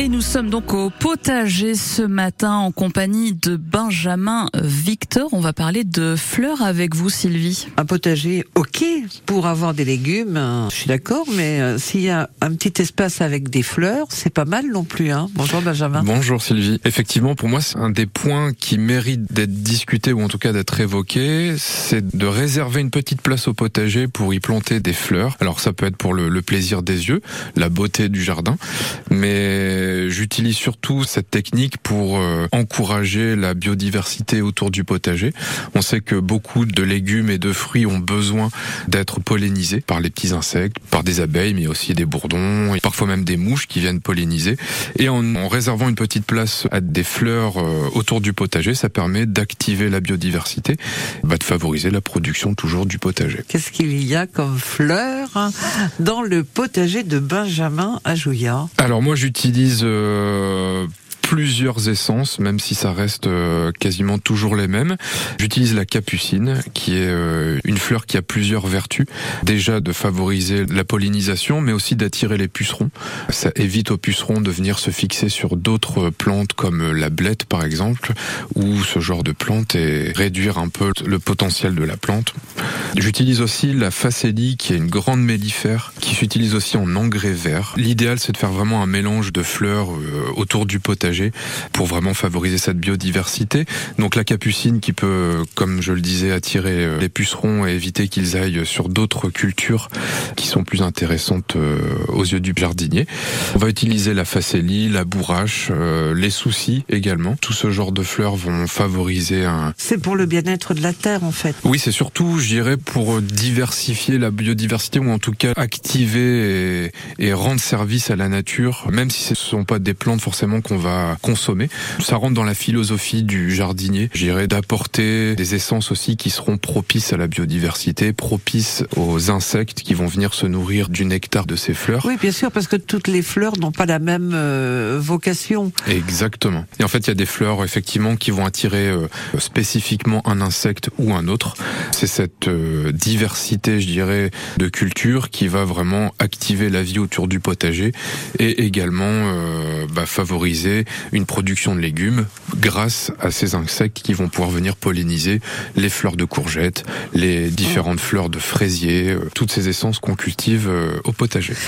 Et nous sommes donc au potager ce matin en compagnie de Benjamin Victor. On va parler de fleurs avec vous, Sylvie. Un potager, ok, pour avoir des légumes, hein, je suis d'accord, mais euh, s'il y a un petit espace avec des fleurs, c'est pas mal non plus. Hein. Bonjour Benjamin. Bonjour Sylvie. Effectivement, pour moi, c'est un des points qui mérite d'être discuté ou en tout cas d'être évoqué, c'est de réserver une petite place au potager pour y planter des fleurs. Alors ça peut être pour le, le plaisir des yeux, la beauté du jardin, mais j'utilise surtout cette technique pour euh, encourager la biodiversité autour du potager. On sait que beaucoup de légumes et de fruits ont besoin d'être pollinisés par les petits insectes, par des abeilles, mais aussi des bourdons, et parfois même des mouches qui viennent polliniser. Et en, en réservant une petite place à des fleurs euh, autour du potager, ça permet d'activer la biodiversité, bah, de favoriser la production toujours du potager. Qu'est-ce qu'il y a comme fleurs dans le potager de Benjamin à Jouillat Alors moi j'utilise euh, plusieurs essences, même si ça reste euh, quasiment toujours les mêmes. J'utilise la capucine, qui est euh, une fleur qui a plusieurs vertus. Déjà de favoriser la pollinisation, mais aussi d'attirer les pucerons. Ça évite aux pucerons de venir se fixer sur d'autres plantes comme la blette par exemple, ou ce genre de plante et réduire un peu le potentiel de la plante. J'utilise aussi la facélie, qui est une grande mellifère, qui s'utilise aussi en engrais vert. L'idéal, c'est de faire vraiment un mélange de fleurs euh, autour du potager pour vraiment favoriser cette biodiversité. Donc la capucine qui peut, comme je le disais, attirer euh, les pucerons et éviter qu'ils aillent sur d'autres cultures qui sont plus intéressantes euh, aux yeux du jardinier. On va utiliser la facélie, la bourrache, euh, les soucis également. Tout ce genre de fleurs vont favoriser un... C'est pour le bien-être de la terre en fait. Oui, c'est surtout, je dirais, pour diversifier la biodiversité ou en tout cas activer et, et rendre service à la nature, même si ce ne sont pas des plantes forcément qu'on va consommer. Ça rentre dans la philosophie du jardinier, j'irais d'apporter des essences aussi qui seront propices à la biodiversité, propices aux insectes qui vont venir se nourrir du nectar de ces fleurs. Oui, bien sûr, parce que toutes les fleurs n'ont pas la même euh, vocation. Exactement. Et en fait, il y a des fleurs effectivement qui vont attirer euh, spécifiquement un insecte ou un autre. C'est cette euh, diversité, je dirais, de cultures qui va vraiment activer la vie autour du potager et également euh, bah, favoriser une production de légumes grâce à ces insectes qui vont pouvoir venir polliniser les fleurs de courgettes, les différentes fleurs de fraisier, euh, toutes ces essences qu'on cultive euh, au potager.